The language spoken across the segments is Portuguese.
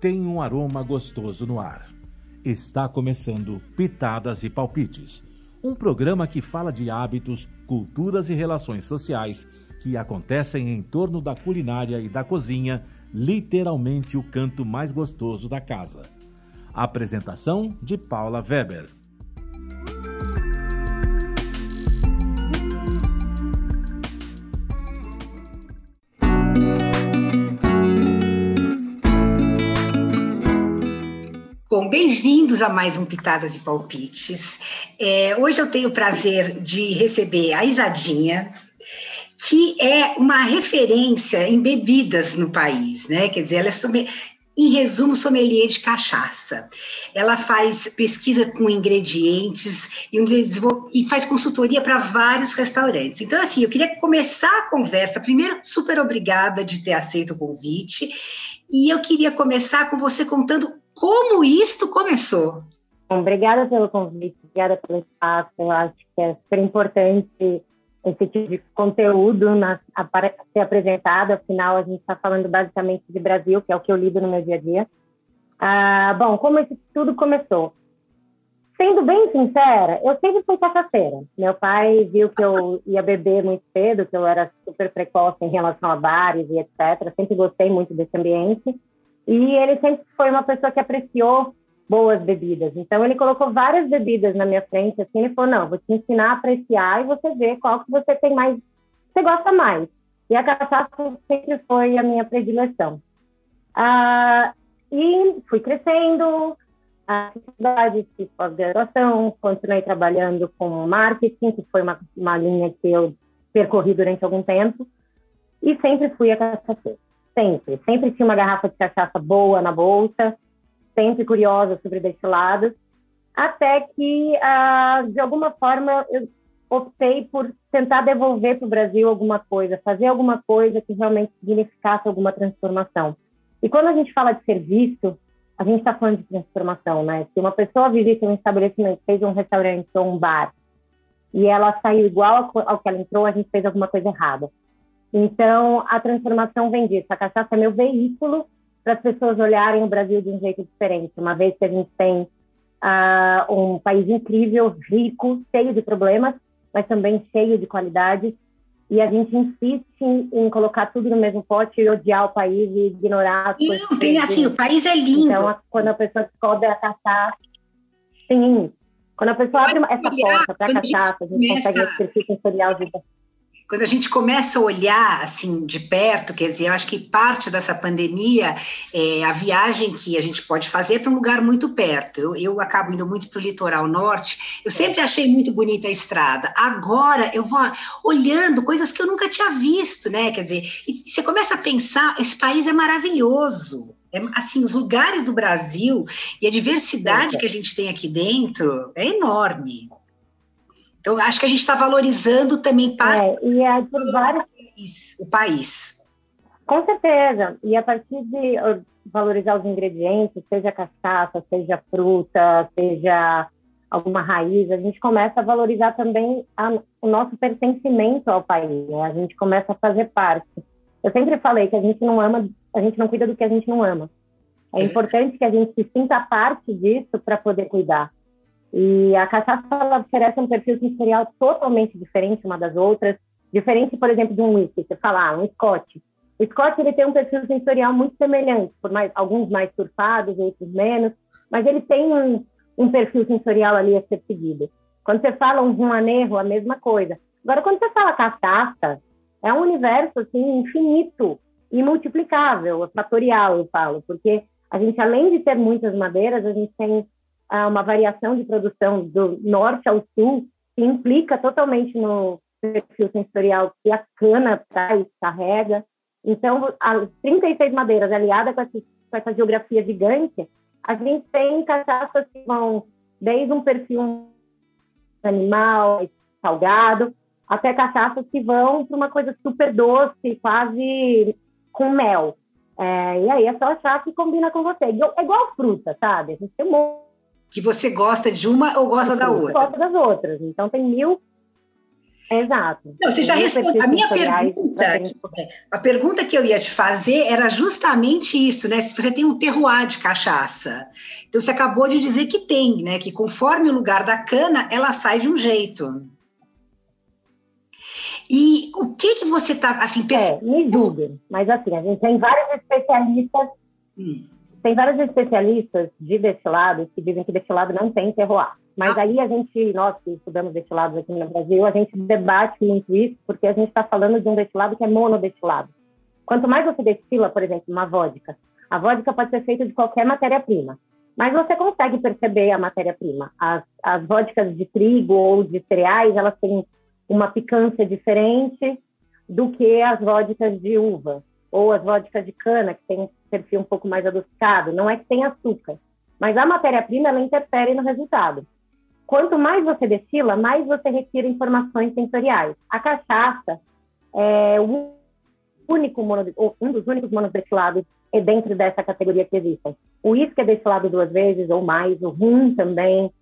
tem um aroma gostoso no ar. Está começando Pitadas e Palpites, um programa que fala de hábitos, culturas e relações sociais que acontecem em torno da culinária e da cozinha, literalmente o canto mais gostoso da casa. Apresentação de Paula Weber. Bem-vindos a mais um Pitadas e Palpites. É, hoje eu tenho o prazer de receber a Isadinha, que é uma referência em bebidas no país, né? Quer dizer, ela é, em resumo, sommelier de cachaça. Ela faz pesquisa com ingredientes e, e faz consultoria para vários restaurantes. Então, assim, eu queria começar a conversa. Primeiro, super obrigada de ter aceito o convite. E eu queria começar com você contando como isto começou? Obrigada pelo convite, obrigada pelo espaço. Eu acho que é super importante esse tipo de conteúdo na, a, ser apresentado. Afinal, a gente está falando basicamente de Brasil, que é o que eu lido no meu dia a dia. Ah, bom, como isso tudo começou? Sendo bem sincera, eu sempre fui cachaceira. Meu pai viu que eu ia beber muito cedo, que eu era super precoce em relação a bares e etc. Sempre gostei muito desse ambiente. E ele sempre foi uma pessoa que apreciou boas bebidas. Então ele colocou várias bebidas na minha frente, assim, ele falou: "Não, vou te ensinar a apreciar e você vê qual que você tem mais, você gosta mais". E a cachaça sempre foi a minha predileção. Ah, e fui crescendo, a faculdade, fiz pós-graduação, continuei trabalhando com marketing, que foi uma, uma linha que eu percorri durante algum tempo, e sempre fui a cachaceira. Sempre. Sempre tinha uma garrafa de cachaça boa na bolsa, sempre curiosa sobre destilados, até que, ah, de alguma forma, eu optei por tentar devolver para o Brasil alguma coisa, fazer alguma coisa que realmente significasse alguma transformação. E quando a gente fala de serviço, a gente está falando de transformação, né? Se uma pessoa visita um estabelecimento, fez um restaurante ou um bar, e ela saiu igual ao que ela entrou, a gente fez alguma coisa errada. Então, a transformação vem disso. A cachaça é meu veículo para as pessoas olharem o Brasil de um jeito diferente, uma vez que a gente tem uh, um país incrível, rico, cheio de problemas, mas também cheio de qualidades, e a gente insiste em, em, colocar tudo no mesmo pote e odiar o país e ignorar as coisas. Não, tem assim, o país é lindo. Então, quando a pessoa descobre a cachaça, sim, quando a pessoa abre essa porta para a cachaça, a gente consegue esse perfil sensorial de quando a gente começa a olhar assim de perto, quer dizer, eu acho que parte dessa pandemia é a viagem que a gente pode fazer para um lugar muito perto. Eu, eu acabo indo muito para o litoral norte. Eu sempre achei muito bonita a estrada. Agora eu vou olhando coisas que eu nunca tinha visto, né? Quer dizer, e você começa a pensar, esse país é maravilhoso. É, assim, os lugares do Brasil e a diversidade que a gente tem aqui dentro é enorme. Então, acho que a gente está valorizando também parte é, e é por vários... o país. Com certeza. E a partir de valorizar os ingredientes, seja cachaça, seja fruta, seja alguma raiz, a gente começa a valorizar também a, o nosso pertencimento ao país. Né? A gente começa a fazer parte. Eu sempre falei que a gente não ama, a gente não cuida do que a gente não ama. É importante que a gente se sinta parte disso para poder cuidar. E a cachaça ela oferece um perfil sensorial totalmente diferente uma das outras, diferente, por exemplo, de um whisky. Você fala, ah, um Scott. O Scott ele tem um perfil sensorial muito semelhante, por mais, alguns mais surfados, outros menos, mas ele tem um, um perfil sensorial ali a ser seguido. Quando você fala um rumanejo, a mesma coisa. Agora, quando você fala cachaça, é um universo assim infinito e multiplicável, fatorial, eu falo, porque a gente, além de ter muitas madeiras, a gente tem uma variação de produção do norte ao sul, que implica totalmente no perfil sensorial que a cana traz, carrega. Então, as 36 madeiras aliadas com essa, com essa geografia gigante, a gente tem cachaças que vão desde um perfil animal, salgado, até cachaças que vão para uma coisa super doce, quase com mel. É, e aí é só achar que combina com você. É igual fruta, sabe? A gente tem um que você gosta de uma ou gosta da outra? Gosta das outras. Então tem mil. Exato. Não, você já respondeu. A minha pergunta, a pergunta que eu ia te fazer era justamente isso, né? Se você tem um terroir de cachaça. Então, você acabou de dizer que tem, né? Que conforme o lugar da cana, ela sai de um jeito. E o que que você está, assim, pensando? É, me julguem, mas assim, a gente tem vários especialistas, hum. Tem vários especialistas de destilado que dizem que destilado não tem terroir. Mas ah. aí a gente, nós que estudamos destilados aqui no Brasil, a gente debate muito isso, porque a gente está falando de um destilado que é monodestilado. Quanto mais você destila, por exemplo, uma vodka, a vodka pode ser feita de qualquer matéria-prima, mas você consegue perceber a matéria-prima. As, as vodkas de trigo ou de cereais, elas têm uma picância diferente do que as vodkas de uva ou as vodkas de cana, que tem um perfil um pouco mais adocicado. Não é que tem açúcar, mas a matéria-prima ela interfere no resultado. Quanto mais você destila, mais você retira informações sensoriais. A cachaça é o único mono, um dos únicos monodestilados é dentro dessa categoria que existem. O uísque é destilado duas vezes ou mais, o rum também.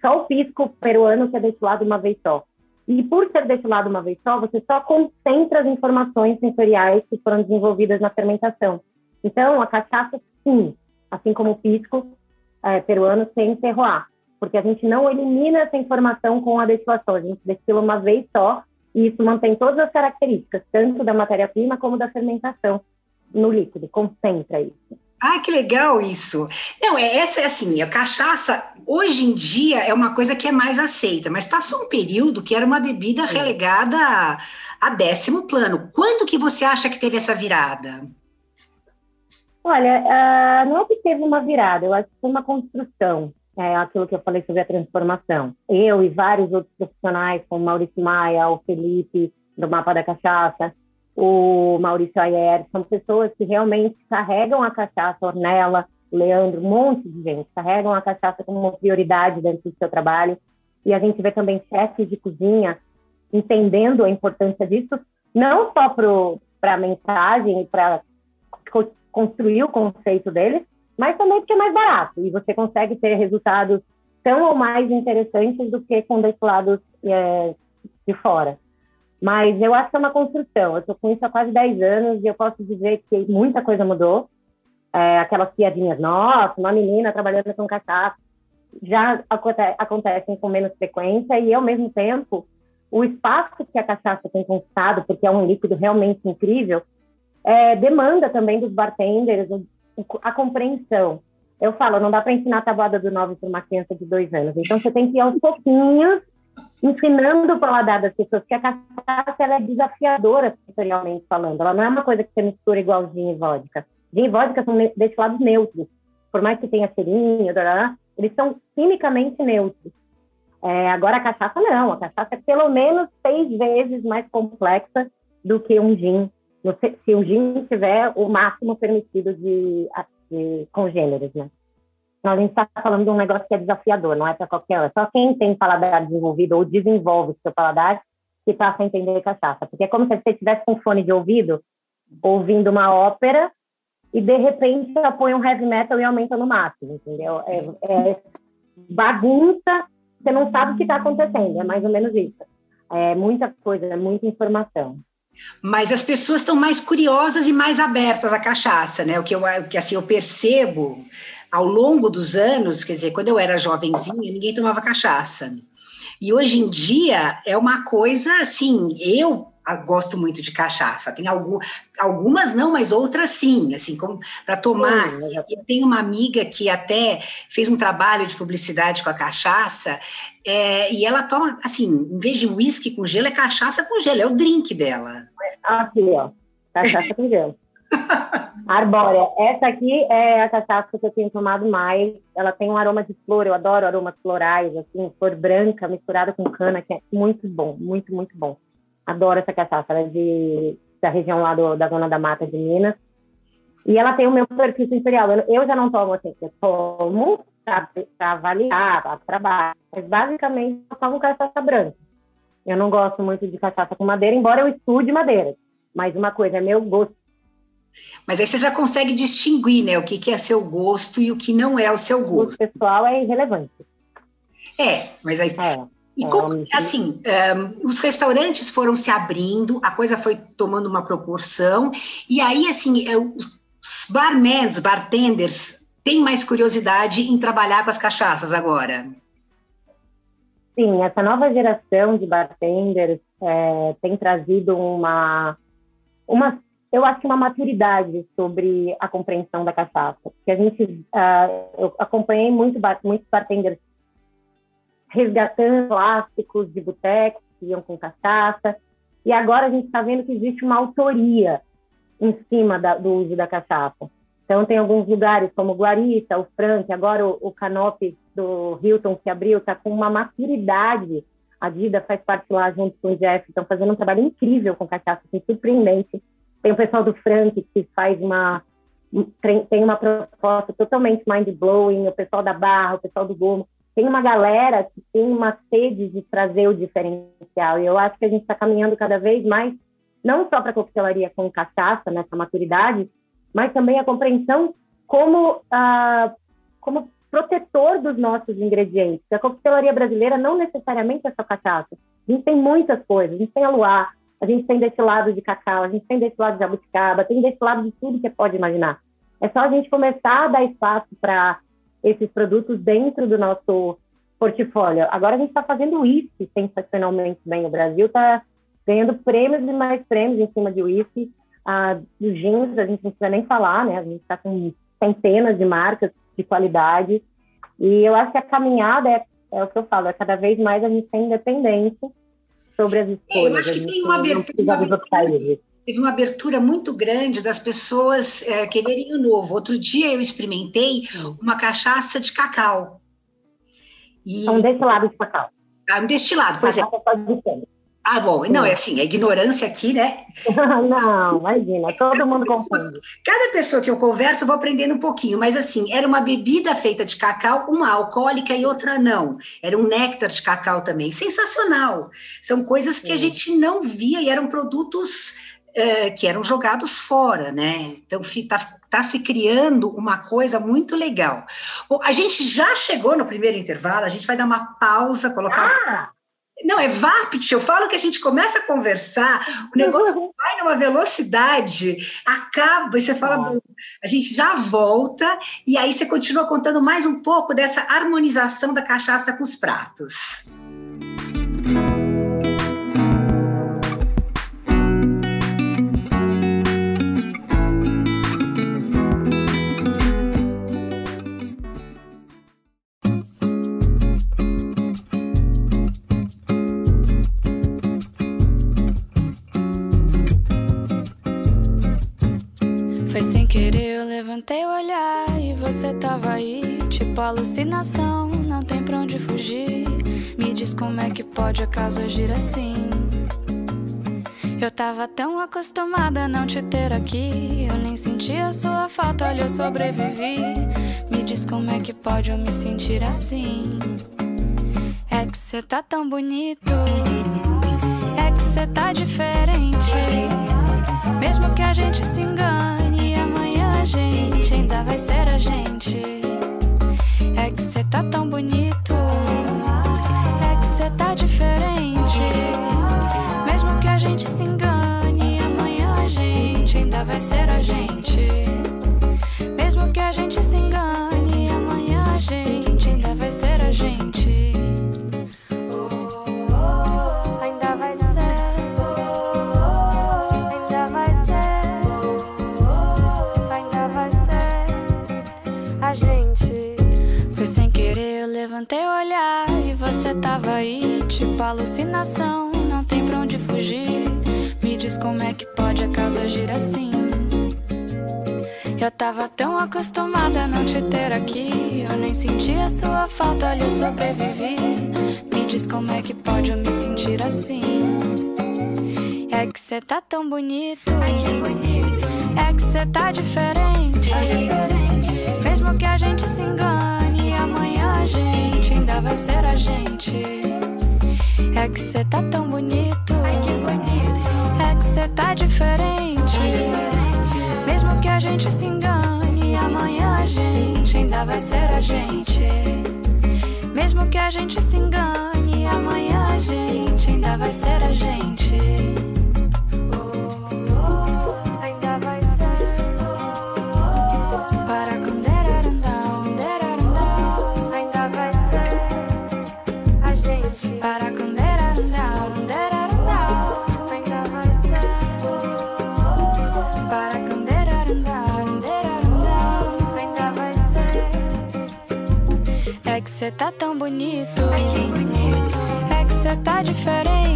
Só o pisco peruano que é destilado uma vez só. E por ser destilado uma vez só, você só concentra as informações sensoriais que foram desenvolvidas na fermentação. Então, a cachaça, sim, assim como o pisco é, peruano, tem terroir, porque a gente não elimina essa informação com a destilação, a gente destila uma vez só e isso mantém todas as características, tanto da matéria-prima como da fermentação no líquido, concentra isso. Ah, que legal isso. Não, é essa é assim, a cachaça hoje em dia é uma coisa que é mais aceita, mas passou um período que era uma bebida relegada a, a décimo plano. Quando que você acha que teve essa virada? Olha, uh, não é que teve uma virada, eu acho que foi uma construção. É aquilo que eu falei sobre a transformação. Eu e vários outros profissionais, como Maurício Maia, o Felipe, do Mapa da Cachaça, o Maurício Ayer, são pessoas que realmente carregam a cachaça, Ornella, Leandro, um monte de gente, carregam a cachaça como uma prioridade dentro do seu trabalho. E a gente vê também chefes de cozinha entendendo a importância disso, não só para a mensagem e para construir o conceito deles, mas também porque é mais barato e você consegue ter resultados tão ou mais interessantes do que com destilados é, de fora. Mas eu acho que é uma construção. Eu estou com isso há quase 10 anos e eu posso dizer que muita coisa mudou. É, aquelas piadinhas, nossa, uma menina trabalhando com cachaça, já aconte acontecem com menos frequência e, ao mesmo tempo, o espaço que a cachaça tem conquistado, porque é um líquido realmente incrível, é, demanda também dos bartenders a compreensão. Eu falo, não dá para ensinar a tabuada do nove para uma criança de dois anos. Então, você tem que ir aos pouquinhos ensinando o paladar das pessoas, que a cachaça ela é desafiadora sensorialmente falando. Ela não é uma coisa que você mistura igual gin e vodka. Gin e vodka são destilados neutros. Por mais que tenha cheirinho, eles são quimicamente neutros. É, agora a cachaça não. A cachaça é pelo menos seis vezes mais complexa do que um gin. Se o gin tiver o máximo permitido de, de congêneros, né? Então, a gente está falando de um negócio que é desafiador, não é para qualquer um. É só quem tem paladar desenvolvido ou desenvolve seu paladar que passa a entender cachaça. Porque é como se você estivesse com fone de ouvido, ouvindo uma ópera, e de repente você põe um heavy metal e aumenta no máximo, entendeu? É, é bagunça, você não sabe o que está acontecendo, é mais ou menos isso. É muita coisa, é muita informação. Mas as pessoas estão mais curiosas e mais abertas à cachaça, né? O que eu, que, assim, eu percebo ao longo dos anos, quer dizer, quando eu era jovenzinha, ninguém tomava cachaça. E hoje em dia é uma coisa assim, eu gosto muito de cachaça. Tem algum, algumas não, mas outras sim, assim, como para tomar. Hum, eu tenho uma amiga que até fez um trabalho de publicidade com a cachaça, é, e ela toma, assim, em vez de uísque com gelo, é cachaça com gelo, é o drink dela. Aqui, ó, cachaça com gelo. Arbórea. Essa aqui é a cachaça que eu tenho tomado mais. Ela tem um aroma de flor, eu adoro aromas florais, assim, flor branca misturada com cana, que é muito bom, muito, muito bom. Adoro essa cachaça, ela é de, da região lá do, da Zona da Mata de Minas. E ela tem o meu perfil sensorial. Eu, eu já não tomo assim, eu tomo para avaliar, para trabalhar. Mas basicamente eu tomo cachaça branca. Eu não gosto muito de cachaça com madeira, embora eu estude madeira. Mas uma coisa é meu gosto mas aí você já consegue distinguir, né, o que, que é seu gosto e o que não é o seu gosto. O pessoal é irrelevante. É, mas aí. É. E como, assim, um, os restaurantes foram se abrindo, a coisa foi tomando uma proporção, e aí, assim, é, os barmans, bartenders, têm mais curiosidade em trabalhar com as cachaças agora? Sim, essa nova geração de bartenders é, tem trazido uma, uma, eu acho uma maturidade sobre a compreensão da cachaça. Porque a gente, uh, eu acompanhei muito, muitos bartenders resgatando clássicos de boteco que iam com cachaça, e agora a gente está vendo que existe uma autoria em cima da, do uso da cachaça. Então, tem alguns lugares como Guarita, o Frank, agora o, o Canopy do Hilton que abriu, está com uma maturidade. A Dida faz parte lá junto com o Jeff, estão fazendo um trabalho incrível com cachaça, assim, surpreendente. Tem o pessoal do Frank que faz uma tem uma proposta totalmente mind-blowing, o pessoal da Barra, o pessoal do Gomo tem uma galera que tem uma sede de trazer o diferencial. E eu acho que a gente está caminhando cada vez mais, não só para a coquetelaria com cachaça, nessa maturidade, mas também a compreensão como, ah, como protetor dos nossos ingredientes. A coquetelaria brasileira não necessariamente é só cachaça. A gente tem muitas coisas. A gente tem a luar, a gente tem desse lado de cacau, a gente tem desse lado de jabuticaba, tem desse lado de tudo que pode imaginar. É só a gente começar a dar espaço para esses produtos dentro do nosso portfólio. Agora a gente está fazendo uísque sensacionalmente bem. O Brasil está ganhando prêmios e mais prêmios em cima de uísque. Ah, dos jeans, a gente não precisa nem falar, né? A gente está com centenas de marcas de qualidade. E eu acho que a caminhada é, é o que eu falo, é cada vez mais a gente tem independência sobre as escolhas. É, eu acho que tem uma abertura, teve uma abertura muito grande das pessoas é, quererem o novo. Outro dia eu experimentei uma cachaça de cacau. E... É um destilado de cacau. Ah, um destilado, por exemplo. Ah, bom, não, é assim, a ignorância aqui, né? não, imagina, todo mundo confunde. Cada pessoa que eu converso, eu vou aprendendo um pouquinho, mas assim, era uma bebida feita de cacau, uma alcoólica e outra não. Era um néctar de cacau também, sensacional. São coisas que a gente não via e eram produtos é, que eram jogados fora, né? Então está tá se criando uma coisa muito legal. Bom, a gente já chegou no primeiro intervalo, a gente vai dar uma pausa, colocar. Ah! Não, é VAPT. Eu falo que a gente começa a conversar, o negócio uhum. vai numa velocidade, acaba, e você fala, uhum. a gente já volta, e aí você continua contando mais um pouco dessa harmonização da cachaça com os pratos. Você tava aí, tipo alucinação, não tem pra onde fugir. Me diz como é que pode acaso agir assim. Eu tava tão acostumada a não te ter aqui, eu nem sentia sua falta, olha, eu sobrevivi. Me diz como é que pode eu me sentir assim. É que cê tá tão bonito, é que cê tá diferente. Mesmo que a gente se engane gente ainda vai ser a gente. É que cê tá tão bonito, é que cê tá diferente. Mesmo que a gente se engane, amanhã a gente ainda vai ser a gente. Mesmo que a gente se engane, não tem pra onde fugir. Me diz como é que pode acaso agir assim. Eu tava tão acostumada a não te ter aqui, eu nem sentia sua falta, olha, eu sobrevivi. Me diz como é que pode eu me sentir assim. É que cê tá tão bonito, Ai, que bonito. É que cê tá diferente. Tá diferente. Mesmo que a gente se engane, amanhã a gente ainda vai ser a gente. É que cê tá tão bonito. Ai, que bonito. É que cê tá diferente. Tá diferente. Mesmo que a gente se engane, amanhã a gente ainda vai ser a gente. Mesmo que a gente se engane, amanhã a gente ainda vai ser a gente. Cê tá tão bonito. É que cê tá diferente.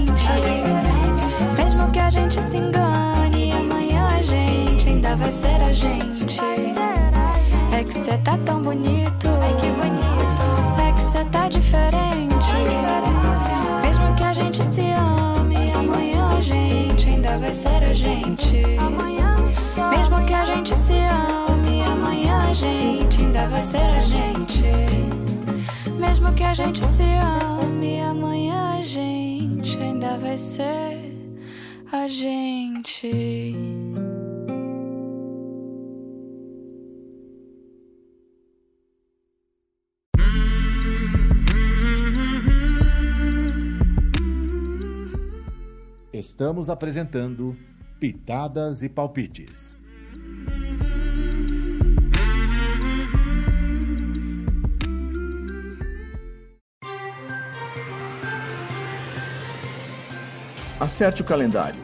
Gente se ame, amanhã a gente ainda vai ser a gente. Estamos apresentando Pitadas e Palpites. Acerte o calendário.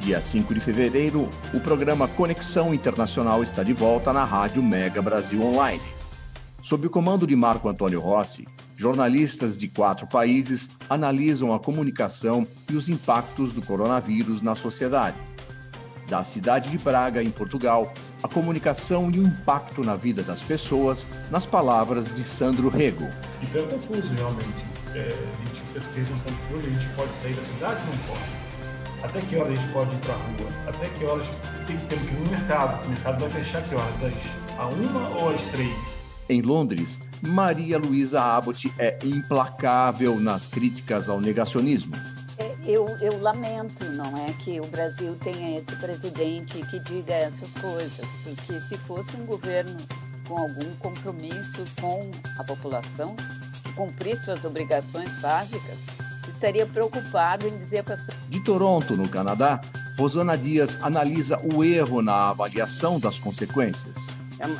Dia 5 de fevereiro, o programa Conexão Internacional está de volta na Rádio Mega Brasil Online. Sob o comando de Marco Antônio Rossi, jornalistas de quatro países analisam a comunicação e os impactos do coronavírus na sociedade. Da cidade de Braga, em Portugal, a comunicação e o impacto na vida das pessoas, nas palavras de Sandro Rego. Então é confuso, realmente. É, fez perguntando se hoje a gente pode sair da cidade não pode. Até que horas a gente pode ir para a rua? Até que horas tem, que ir no mercado? O mercado vai fechar que horas? Às, a uma ou às três? Em Londres, Maria Luísa Abbott é implacável nas críticas ao negacionismo. É, eu, eu, lamento, não é, que o Brasil tenha esse presidente que diga essas coisas, porque se fosse um governo com algum compromisso com a população, que cumprisse suas obrigações básicas, estaria preocupado em dizer para as De Toronto, no Canadá, Rosana Dias analisa o erro na avaliação das consequências.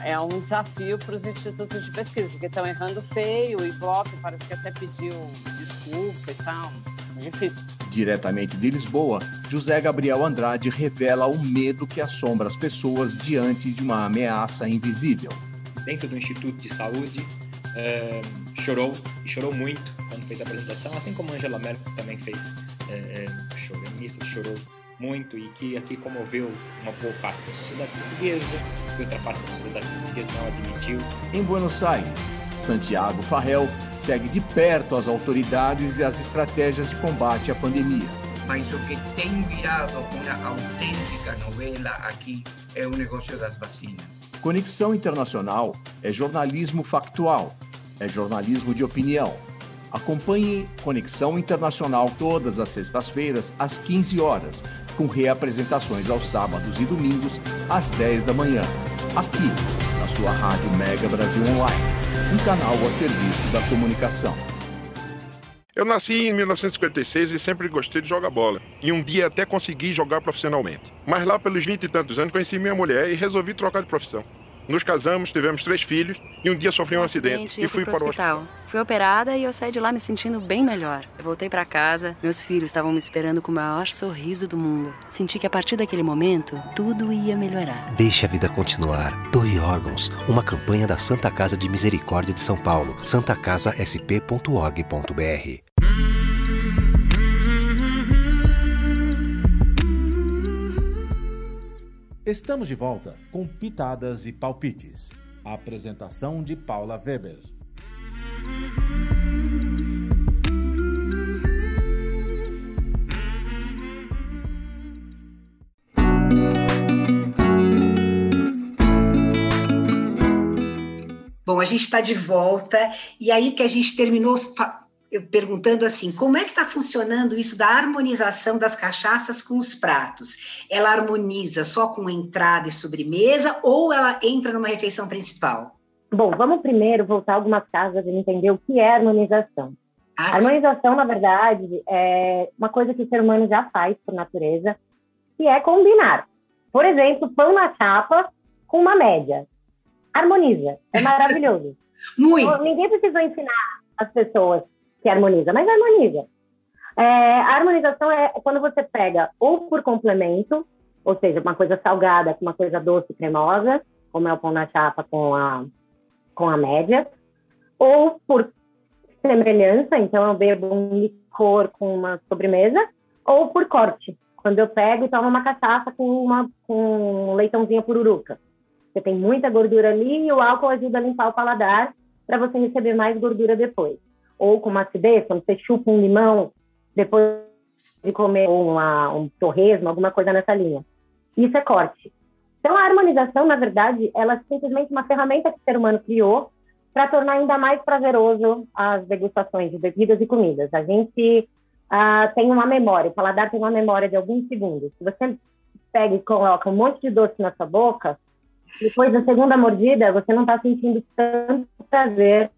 É, é um desafio para os institutos de pesquisa, porque estão errando feio, o Ibope parece que até pediu desculpa e tal. É difícil. Diretamente de Lisboa, José Gabriel Andrade revela o medo que assombra as pessoas diante de uma ameaça invisível. Dentro do Instituto de Saúde, é, chorou, e chorou muito quando fez a apresentação, assim como Angela Merkel também fez, é, é, chorou, a ministra chorou muito e que aqui comoveu uma boa parte da sociedade portuguesa, e outra parte da sociedade portuguesa não admitiu. Em Buenos Aires, Santiago Farrell segue de perto as autoridades e as estratégias de combate à pandemia. Mas o que tem virado uma autêntica novela aqui é o negócio das vacinas. Conexão Internacional é jornalismo factual, é jornalismo de opinião. Acompanhe Conexão Internacional todas as sextas-feiras, às 15 horas, com reapresentações aos sábados e domingos, às 10 da manhã, aqui na sua Rádio Mega Brasil Online, um canal a serviço da comunicação. Eu nasci em 1956 e sempre gostei de jogar bola. E um dia até consegui jogar profissionalmente. Mas lá pelos 20 e tantos anos conheci minha mulher e resolvi trocar de profissão. Nos casamos, tivemos três filhos e um dia sofri um acidente e fui, para o hospital. hospital. Fui operada e eu saí de lá me sentindo bem melhor. Eu voltei para casa, meus filhos estavam me esperando com o maior sorriso do mundo. Senti que a partir daquele momento, tudo ia melhorar. Deixe a vida continuar. Doe órgãos. Uma campanha da Santa Casa de Misericórdia de São Paulo. santacasasp.org.br Estamos de volta com Pitadas e Palpites. A apresentação de Paula Weber. Bom, a gente está de volta e aí que a gente terminou perguntando assim, como é que está funcionando isso da harmonização das cachaças com os pratos? Ela harmoniza só com entrada e sobremesa ou ela entra numa refeição principal? Bom, vamos primeiro voltar algumas casas e entender o que é harmonização. Ah, harmonização, na verdade, é uma coisa que o ser humano já faz por natureza, que é combinar. Por exemplo, pão na chapa com uma média. Harmoniza. É maravilhoso. Muito. Então, ninguém precisa ensinar as pessoas que harmoniza, mas harmoniza. É, a harmonização é quando você pega ou por complemento, ou seja, uma coisa salgada com uma coisa doce cremosa, como é o pão na chapa com a, com a média, ou por semelhança, então eu bebo um licor com uma sobremesa, ou por corte, quando eu pego e tomo uma cachaça com, uma, com um leitãozinho pururuca. Você tem muita gordura ali e o álcool ajuda a limpar o paladar para você receber mais gordura depois. Ou com uma acidez, quando você chupa um limão depois de comer uma, um torresmo, alguma coisa nessa linha. Isso é corte. Então, a harmonização, na verdade, ela é simplesmente uma ferramenta que o ser humano criou para tornar ainda mais prazeroso as degustações de bebidas e comidas. A gente uh, tem uma memória, o paladar tem uma memória de alguns segundos. Se você pega e coloca um monte de doce na sua boca, depois da segunda mordida, você não está sentindo tanto prazer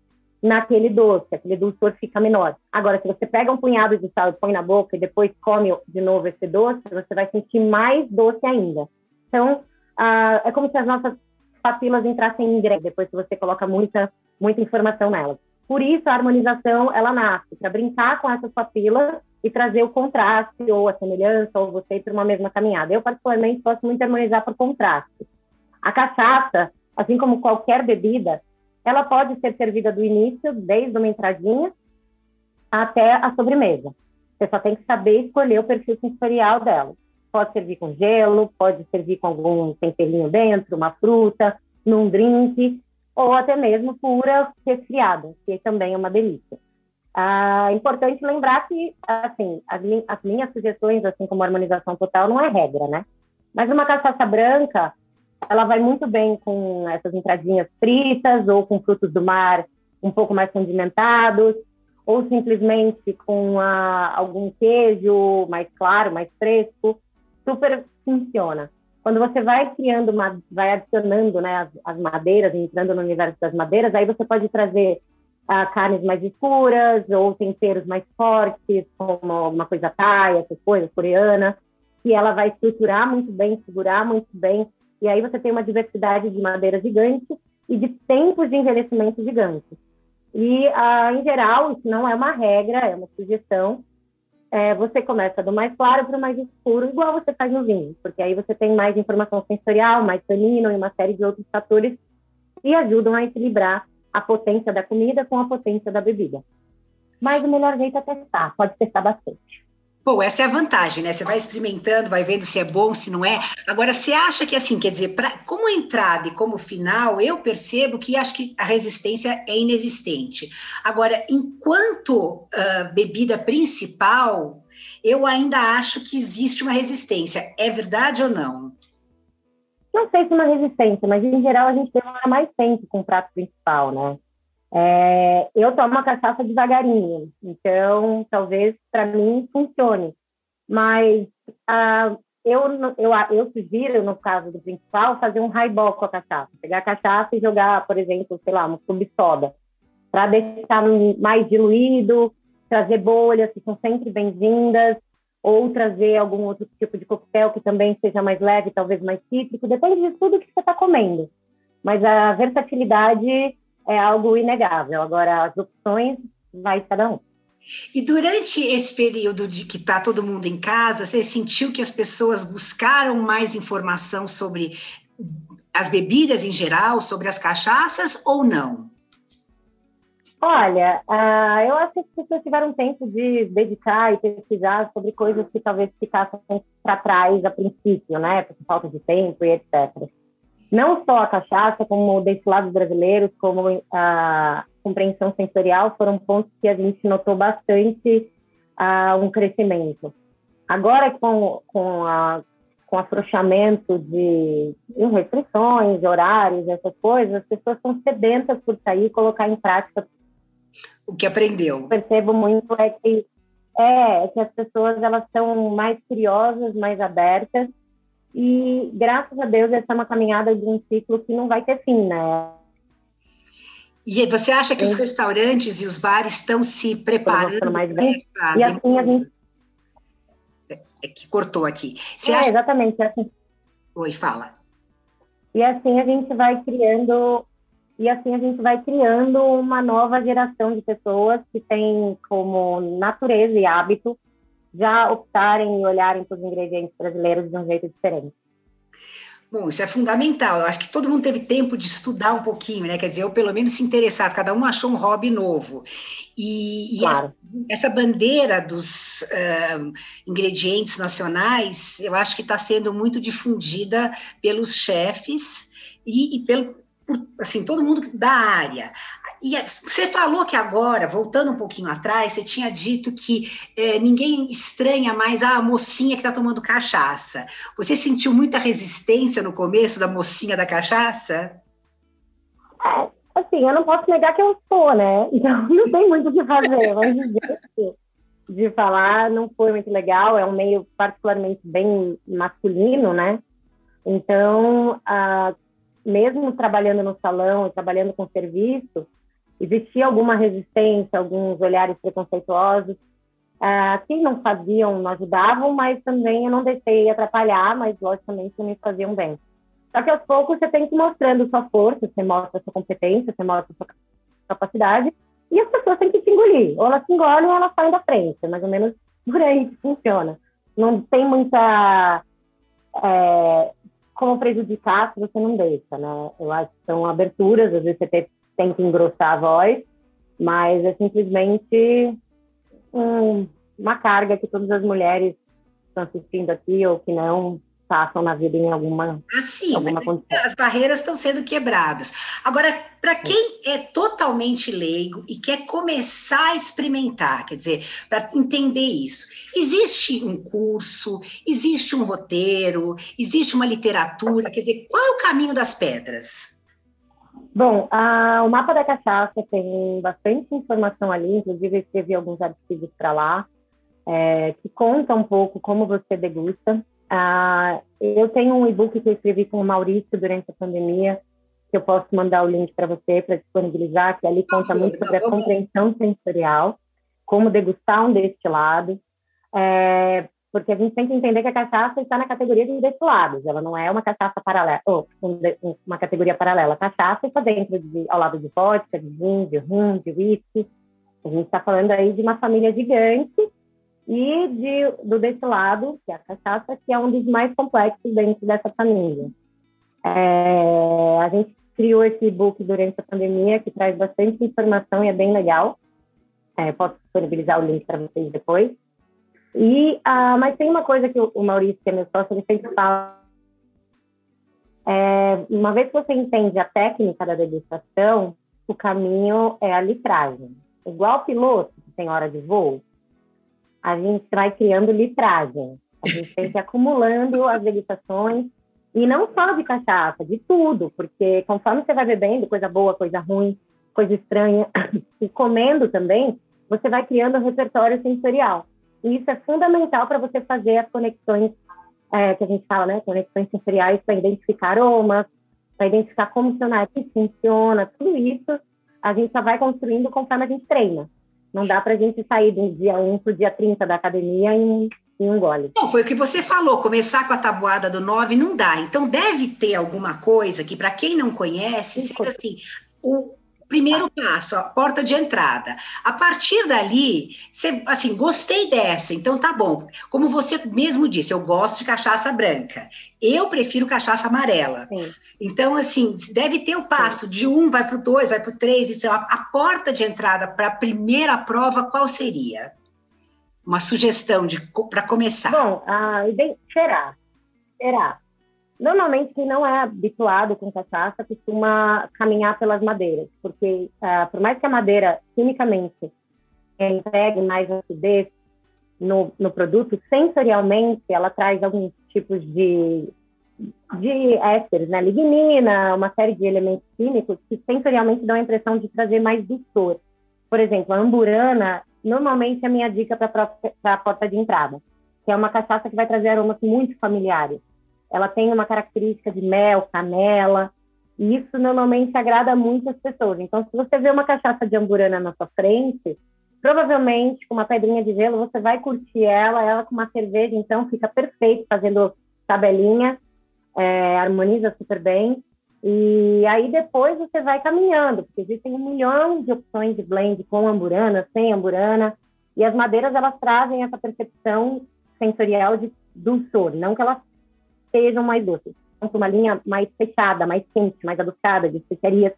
naquele doce, aquele dulçor fica menor. Agora, se você pega um punhado de sal e põe na boca e depois come de novo esse doce, você vai sentir mais doce ainda. Então, uh, é como se as nossas papilas entrassem em greve depois que você coloca muita, muita informação nelas. Por isso, a harmonização, ela nasce para brincar com essas papilas e trazer o contraste ou a semelhança, ou você ir para uma mesma caminhada. Eu, particularmente, gosto muito de harmonizar por contraste. A cachaça, assim como qualquer bebida, ela pode ser servida do início, desde uma entradinha, até a sobremesa. Você só tem que saber escolher o perfil sensorial dela. Pode servir com gelo, pode servir com algum temperinho dentro, uma fruta, num drink, ou até mesmo pura resfriada, que também é uma delícia. Ah, importante lembrar que, assim, as, as minhas sugestões, assim como a harmonização total, não é regra, né? Mas uma cachaça branca, ela vai muito bem com essas entradinhas fritas ou com frutos do mar um pouco mais condimentados, ou simplesmente com a, algum queijo mais claro, mais fresco, super funciona. Quando você vai criando, uma, vai adicionando né, as, as, madeiras, entrando no universo das madeiras, aí você pode trazer uh, carnes mais escuras ou temperos mais fortes, como alguma coisa thai, essas coisas, coreana, que ela vai estruturar muito bem, segurar muito bem e aí você tem uma diversidade de madeira gigante e de tempos de envelhecimento gigantes. E, ah, em geral, isso não é uma regra, é uma sugestão. É, você começa do mais claro para o mais escuro, igual você faz no vinho, porque aí você tem mais informação sensorial, mais tanino e uma série de outros fatores que ajudam a equilibrar a potência da comida com a potência da bebida. Mas o melhor jeito é testar, pode testar bastante. Bom, essa é a vantagem, né? Você vai experimentando, vai vendo se é bom, se não é. Agora, você acha que, assim, quer dizer, pra, como entrada e como final, eu percebo que acho que a resistência é inexistente. Agora, enquanto uh, bebida principal, eu ainda acho que existe uma resistência. É verdade ou não? Não sei se é uma resistência, mas em geral a gente demora mais tempo com o prato principal, né? É, eu tomo uma cachaça devagarinho, então talvez para mim funcione. Mas ah, eu, eu, eu sugiro, no caso do principal, fazer um highball com a cachaça. Pegar a cachaça e jogar, por exemplo, sei lá, uma subsoda, para deixar mais diluído, trazer bolhas que são sempre bem-vindas, ou trazer algum outro tipo de coquetel que também seja mais leve, talvez mais cítrico, depende de tudo que você está comendo. Mas a versatilidade é algo inegável. Agora, as opções vai cada um. E durante esse período de que está todo mundo em casa, você sentiu que as pessoas buscaram mais informação sobre as bebidas em geral, sobre as cachaças ou não? Olha, uh, eu acho que as pessoas tiveram tempo de dedicar e pesquisar sobre coisas que talvez ficassem para trás a princípio, né? Por falta de tempo e etc não só a cachaça, como destilados brasileiros, como a compreensão sensorial, foram pontos que a gente notou bastante uh, um crescimento. Agora, com, com, a, com afrouxamento de, de restrições, horários, essas coisas, as pessoas estão sedentas por sair e colocar em prática o que aprendeu. Percebo muito é que é, é que as pessoas elas são mais curiosas, mais abertas e, graças a Deus, essa é uma caminhada de um ciclo que não vai ter fim, né? E você acha que os restaurantes e os bares estão se preparando mais bem? E assim a gente... É que cortou aqui. Você é, acha... exatamente. Assim... Oi, fala. E assim a gente vai criando e assim a gente vai criando uma nova geração de pessoas que têm como natureza e hábito já optarem e olharem para os ingredientes brasileiros de um jeito diferente. Bom, isso é fundamental. Eu acho que todo mundo teve tempo de estudar um pouquinho, né? Quer dizer, ou pelo menos se interessar. Cada um achou um hobby novo. E, claro. essa, essa, bandeira dos uh, ingredientes nacionais, eu acho que está sendo muito difundida pelos chefes e, e pelo, por, assim, todo mundo da área. E você falou que agora, voltando um pouquinho atrás, você tinha dito que é, ninguém estranha mais a mocinha que está tomando cachaça. Você sentiu muita resistência no começo da mocinha da cachaça? É, assim, eu não posso negar que eu sou, né? Então não tem muito o que fazer. Mas de, de falar não foi muito legal. É um meio particularmente bem masculino, né? Então, ah, mesmo trabalhando no salão e trabalhando com serviço, existia alguma resistência, alguns olhares preconceituosos, uh, que não faziam, não ajudavam, mas também eu não deixei atrapalhar, mas logicamente me faziam bem. Só que aos poucos você tem que ir mostrando sua força, você mostra sua competência, você mostra sua capacidade, e as pessoas têm que te engolir. Ou elas se engolem ou elas saem da frente. É mais ou menos por aí que funciona. Não tem muita. É, como prejudicar se você não deixa, né? Eu acho que são aberturas, às vezes você tem tem que engrossar a voz, mas é simplesmente um, uma carga que todas as mulheres estão assistindo aqui ou que não passam na vida em alguma, assim, alguma condição. As barreiras estão sendo quebradas. Agora, para quem é totalmente leigo e quer começar a experimentar, quer dizer, para entender isso, existe um curso, existe um roteiro, existe uma literatura, quer dizer, qual é o caminho das pedras? Bom, a, o mapa da cachaça tem bastante informação ali, inclusive eu escrevi alguns artigos para lá, é, que conta um pouco como você degusta. Ah, eu tenho um e-book que eu escrevi com o Maurício durante a pandemia, que eu posso mandar o link para você para disponibilizar, que ali conta muito sobre a compreensão sensorial, como degustar um destilado. É, porque a gente tem que entender que a cachaça está na categoria de destilados, ela não é uma cachaça paralela, ou uma categoria paralela. A cachaça está dentro de, ao lado de vodka, de vinho, de rum, de whisky. A gente está falando aí de uma família gigante e de, do destilado, que é a cachaça, que é um dos mais complexos dentro dessa família. É, a gente criou esse e-book durante a pandemia, que traz bastante informação e é bem legal. É, posso disponibilizar o link para vocês depois. E, uh, mas tem uma coisa que o Maurício, que é meu sócio, ele sempre fala. É, uma vez que você entende a técnica da degustação, o caminho é a litragem. Igual piloto que tem hora de voo, a gente vai criando litragem. A gente tem que ir acumulando as degustações, e não só de cachaça, de tudo, porque conforme você vai bebendo, coisa boa, coisa ruim, coisa estranha, e comendo também, você vai criando um repertório sensorial. E isso é fundamental para você fazer as conexões é, que a gente fala, né? Conexões sensoriais para identificar aromas, para identificar como o seu nariz funciona, tudo isso a gente só vai construindo conforme a gente treina. Não dá para a gente sair do dia 1 para o dia 30 da academia em, em um gole. Não, foi o que você falou, começar com a tabuada do 9 não dá. Então deve ter alguma coisa que, para quem não conhece, seja assim, o, primeiro passo, a porta de entrada. A partir dali, você, assim, gostei dessa, então tá bom. Como você mesmo disse, eu gosto de cachaça branca. Eu prefiro cachaça amarela. Sim. Então, assim, deve ter o passo Sim. de um, vai para o dois, vai para o três. Isso, a, a porta de entrada para a primeira prova, qual seria? Uma sugestão para começar. Bom, ah, cheirar. Cheirar. Normalmente, quem não é habituado com cachaça costuma caminhar pelas madeiras, porque uh, por mais que a madeira, quimicamente, entregue mais acidez no, no produto, sensorialmente, ela traz alguns tipos de, de ésteres, né? lignina, uma série de elementos químicos que sensorialmente dão a impressão de trazer mais dor. Por exemplo, a amburana, normalmente é a minha dica para a porta de entrada, que é uma cachaça que vai trazer aromas muito familiares ela tem uma característica de mel, canela, E isso normalmente agrada muitas pessoas. Então, se você vê uma cachaça de amburana na sua frente, provavelmente com uma pedrinha de gelo você vai curtir ela, ela com uma cerveja, então fica perfeito fazendo tabelinha, é, harmoniza super bem. E aí depois você vai caminhando, porque existem um milhão de opções de blend com amburana, sem amburana, e as madeiras elas trazem essa percepção sensorial de dulçor, não que elas sejam mais doces. Então, uma linha mais fechada, mais quente, mais adocicada, de especiarias.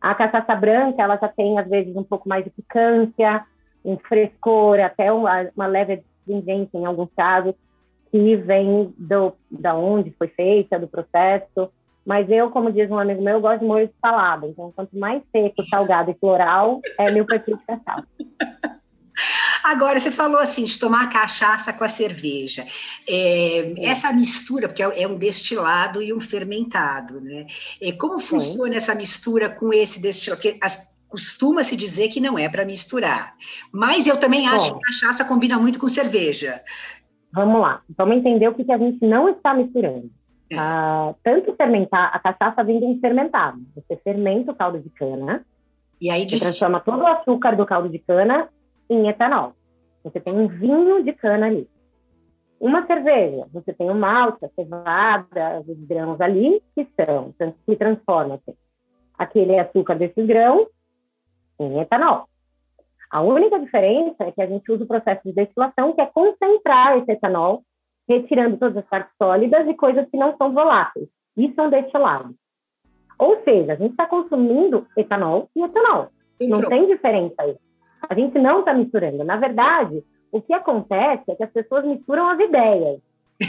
A cachaça branca, ela já tem, às vezes, um pouco mais de picância, um frescor, até uma, uma leve astringência em alguns casos, que vem do, da onde foi feita, do processo. Mas eu, como diz um amigo meu, eu gosto de molho de salada. Então, quanto mais seco, salgado e floral, é meu perfil de cachaça. Agora, você falou assim, de tomar cachaça com a cerveja. É, essa mistura, porque é, é um destilado e um fermentado, né? É, como funciona essa mistura com esse destilado? Porque as, costuma se dizer que não é para misturar. Mas eu também acho Bom, que cachaça combina muito com cerveja. Vamos lá, vamos entender o que, que a gente não está misturando. É. Ah, tanto fermentar, a cachaça vem de um fermentado. Você fermenta o caldo de cana, e aí você transforma todo o açúcar do caldo de cana em etanol. Você tem um vinho de cana ali. Uma cerveja, você tem o malte, a cevada, os grãos ali, que são, que transformam aquele açúcar desses grãos em etanol. A única diferença é que a gente usa o processo de destilação, que é concentrar esse etanol, retirando todas as partes sólidas e coisas que não são voláteis. Isso é um destilado. Ou seja, a gente está consumindo etanol e etanol. Não tem diferença aí. A gente não está misturando. Na verdade, o que acontece é que as pessoas misturam as ideias.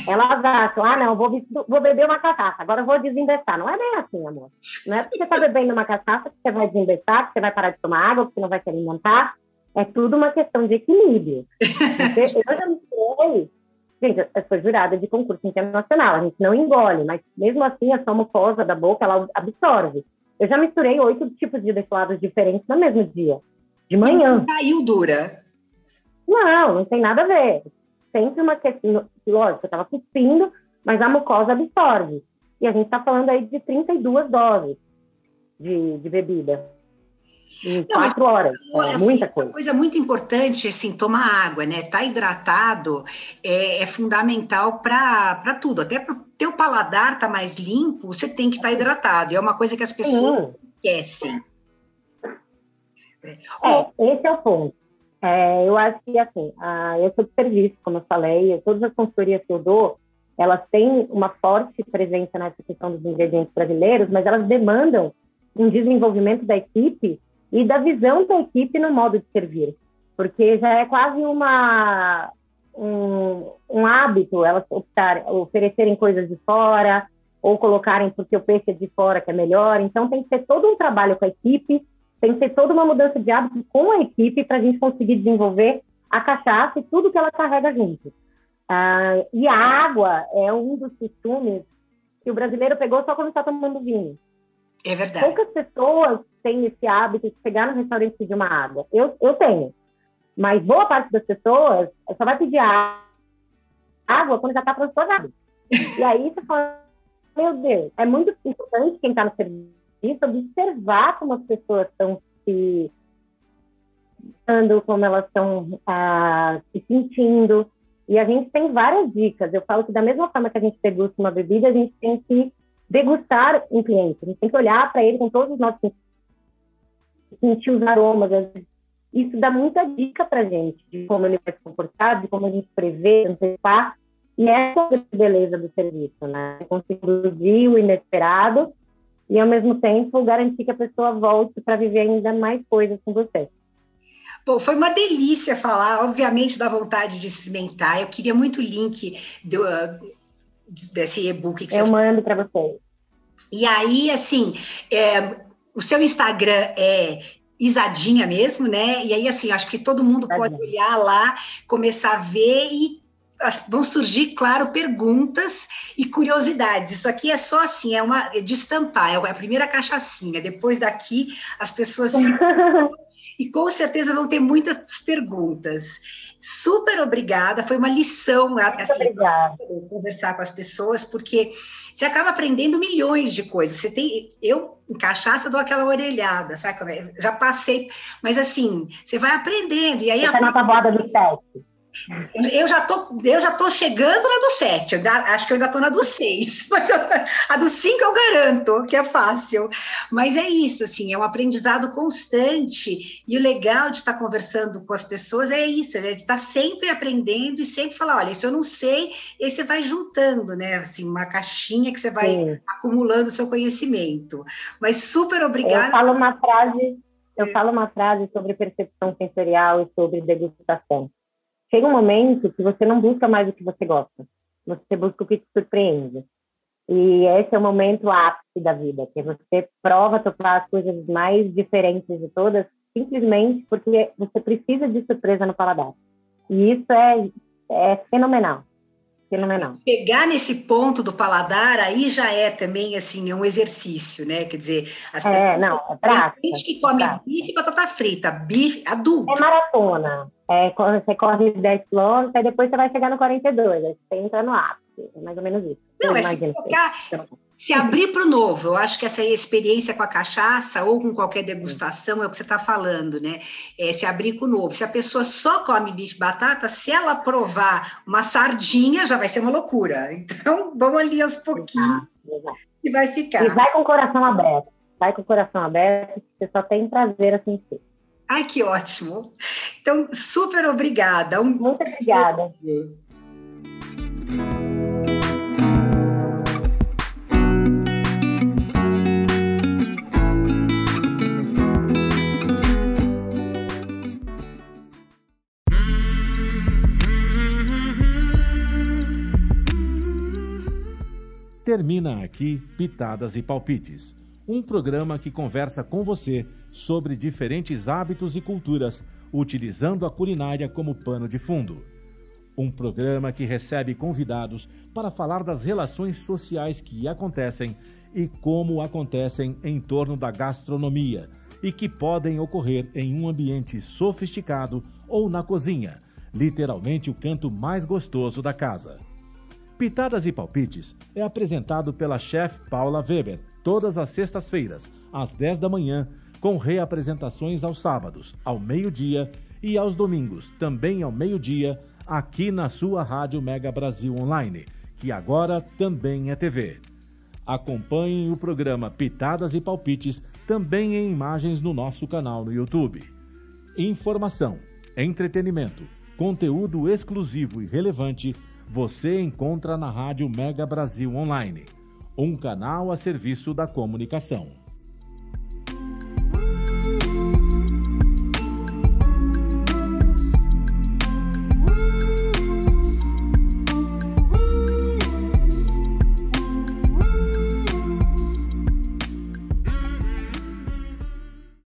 Elas acham, ah, não, vou, vou beber uma cachaça, agora vou desinvestar. Não é bem assim, amor. Não é porque você está bebendo uma cachaça que você vai desinvestar, que você vai parar de tomar água, que você não vai se alimentar. É tudo uma questão de equilíbrio. eu já misturei. Gente, eu sou jurada de concurso internacional, a gente não engole, mas mesmo assim a sua mucosa da boca, ela absorve. Eu já misturei oito tipos de destilados diferentes no mesmo dia, de manhã. Caiu dura? Não, não tem nada a ver sempre uma questão, lógico, eu estava cuspindo, mas a mucosa absorve. E a gente está falando aí de 32 doses de, de bebida. Em Não, quatro horas, é assim, muita coisa. Uma coisa muito importante, assim, tomar água, né? Tá hidratado é, é fundamental para tudo. Até para o teu paladar tá mais limpo, você tem que estar tá hidratado. E é uma coisa que as pessoas Sim. esquecem. É, esse é o ponto. É, eu acho que, assim, a, eu sou de serviço, como eu falei, todas as consultorias que eu dou, elas têm uma forte presença nessa questão dos ingredientes brasileiros, mas elas demandam um desenvolvimento da equipe e da visão da equipe no modo de servir, porque já é quase uma um, um hábito elas optar, oferecerem coisas de fora ou colocarem porque o peixe é de fora que é melhor. Então tem que ter todo um trabalho com a equipe tem que ter toda uma mudança de hábito com a equipe para a gente conseguir desenvolver a cachaça e tudo que ela carrega junto. Ah, e a água é um dos costumes que o brasileiro pegou só quando está tomando vinho. É verdade. Poucas pessoas têm esse hábito de chegar no restaurante e pedir uma água. Eu, eu tenho. Mas boa parte das pessoas só vai pedir água quando já está transtornado. E aí você fala, meu Deus, é muito importante quem está no serviço isso, observar como as pessoas estão se como elas estão ah, se sentindo. E a gente tem várias dicas. Eu falo que da mesma forma que a gente degusta uma bebida, a gente tem que degustar um cliente. A gente tem que olhar para ele com todos os nossos sentir os aromas. Isso dá muita dica para gente de como ele vai se comportar, de como a gente prevê, antecipar. E essa é a beleza do serviço, né? Conseguir o inesperado e, ao mesmo tempo, garantir que a pessoa volte para viver ainda mais coisas com você. Bom, foi uma delícia falar, obviamente dá vontade de experimentar. Eu queria muito o link do, desse e-book que Eu você mando para você. E aí, assim, é, o seu Instagram é Isadinha mesmo, né? E aí, assim, acho que todo mundo pode olhar lá, começar a ver e vão surgir, claro, perguntas e curiosidades. Isso aqui é só assim, é uma é de estampar, é a primeira cachaçinha. Depois daqui, as pessoas se... e com certeza vão ter muitas perguntas. Super obrigada, foi uma lição assim, conversar com as pessoas, porque você acaba aprendendo milhões de coisas. Você tem, eu em cachaça dou aquela orelhada, sabe? É? Já passei, mas assim, você vai aprendendo e aí você a... na tabuada do sete. Eu já tô, eu já tô chegando na do 7, acho que eu ainda tô na do 6, mas a do 5 eu garanto que é fácil. Mas é isso, assim, é um aprendizado constante, e o legal de estar conversando com as pessoas é isso, é de estar sempre aprendendo e sempre falar, olha, isso eu não sei, e aí você vai juntando, né, assim, uma caixinha que você vai Sim. acumulando o seu conhecimento. Mas super obrigada. Eu falo uma frase, eu é. falo uma frase sobre percepção sensorial e sobre degustação chega um momento que você não busca mais o que você gosta, você busca o que te surpreende. E esse é o momento ápice da vida, que você prova topar as coisas mais diferentes de todas, simplesmente porque você precisa de surpresa no paladar. E isso é, é fenomenal. Fenomenal. Chegar nesse ponto do paladar aí já é também assim, é um exercício, né? Quer dizer, as é, pessoas. É, não, é prática. Tem gente que come é bife e batata frita, bife adulto. É maratona. É, você corre 10 quilômetros, aí depois você vai chegar no 42, aí você entra no ápice. É mais ou menos isso. Não, é se colocar, se abrir para o novo. Eu acho que essa experiência com a cachaça ou com qualquer degustação é o que você está falando, né? É se abrir com o novo. Se a pessoa só come bife e batata, se ela provar uma sardinha, já vai ser uma loucura. Então, vamos ali aos pouquinhos e vai ficar. E vai com o coração aberto. Vai com o coração aberto, você só tem prazer assim ser. Ai, que ótimo. Então, super obrigada. Um... Muito obrigada. Termina aqui Pitadas e Palpites, um programa que conversa com você sobre diferentes hábitos e culturas, utilizando a culinária como pano de fundo. Um programa que recebe convidados para falar das relações sociais que acontecem e como acontecem em torno da gastronomia e que podem ocorrer em um ambiente sofisticado ou na cozinha, literalmente o canto mais gostoso da casa. Pitadas e Palpites é apresentado pela chefe Paula Weber, todas as sextas-feiras, às 10 da manhã, com reapresentações aos sábados, ao meio-dia e aos domingos, também ao meio-dia, aqui na sua Rádio Mega Brasil Online, que agora também é TV. Acompanhem o programa Pitadas e Palpites também em imagens no nosso canal no YouTube. Informação, entretenimento, conteúdo exclusivo e relevante você encontra na Rádio Mega Brasil Online, um canal a serviço da comunicação.